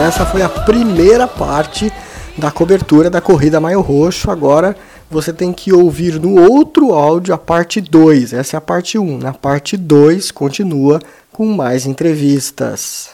Essa foi a primeira parte da cobertura da corrida Maio Roxo. Agora você tem que ouvir no outro áudio a parte 2. Essa é a parte 1. Na parte 2 continua com mais entrevistas.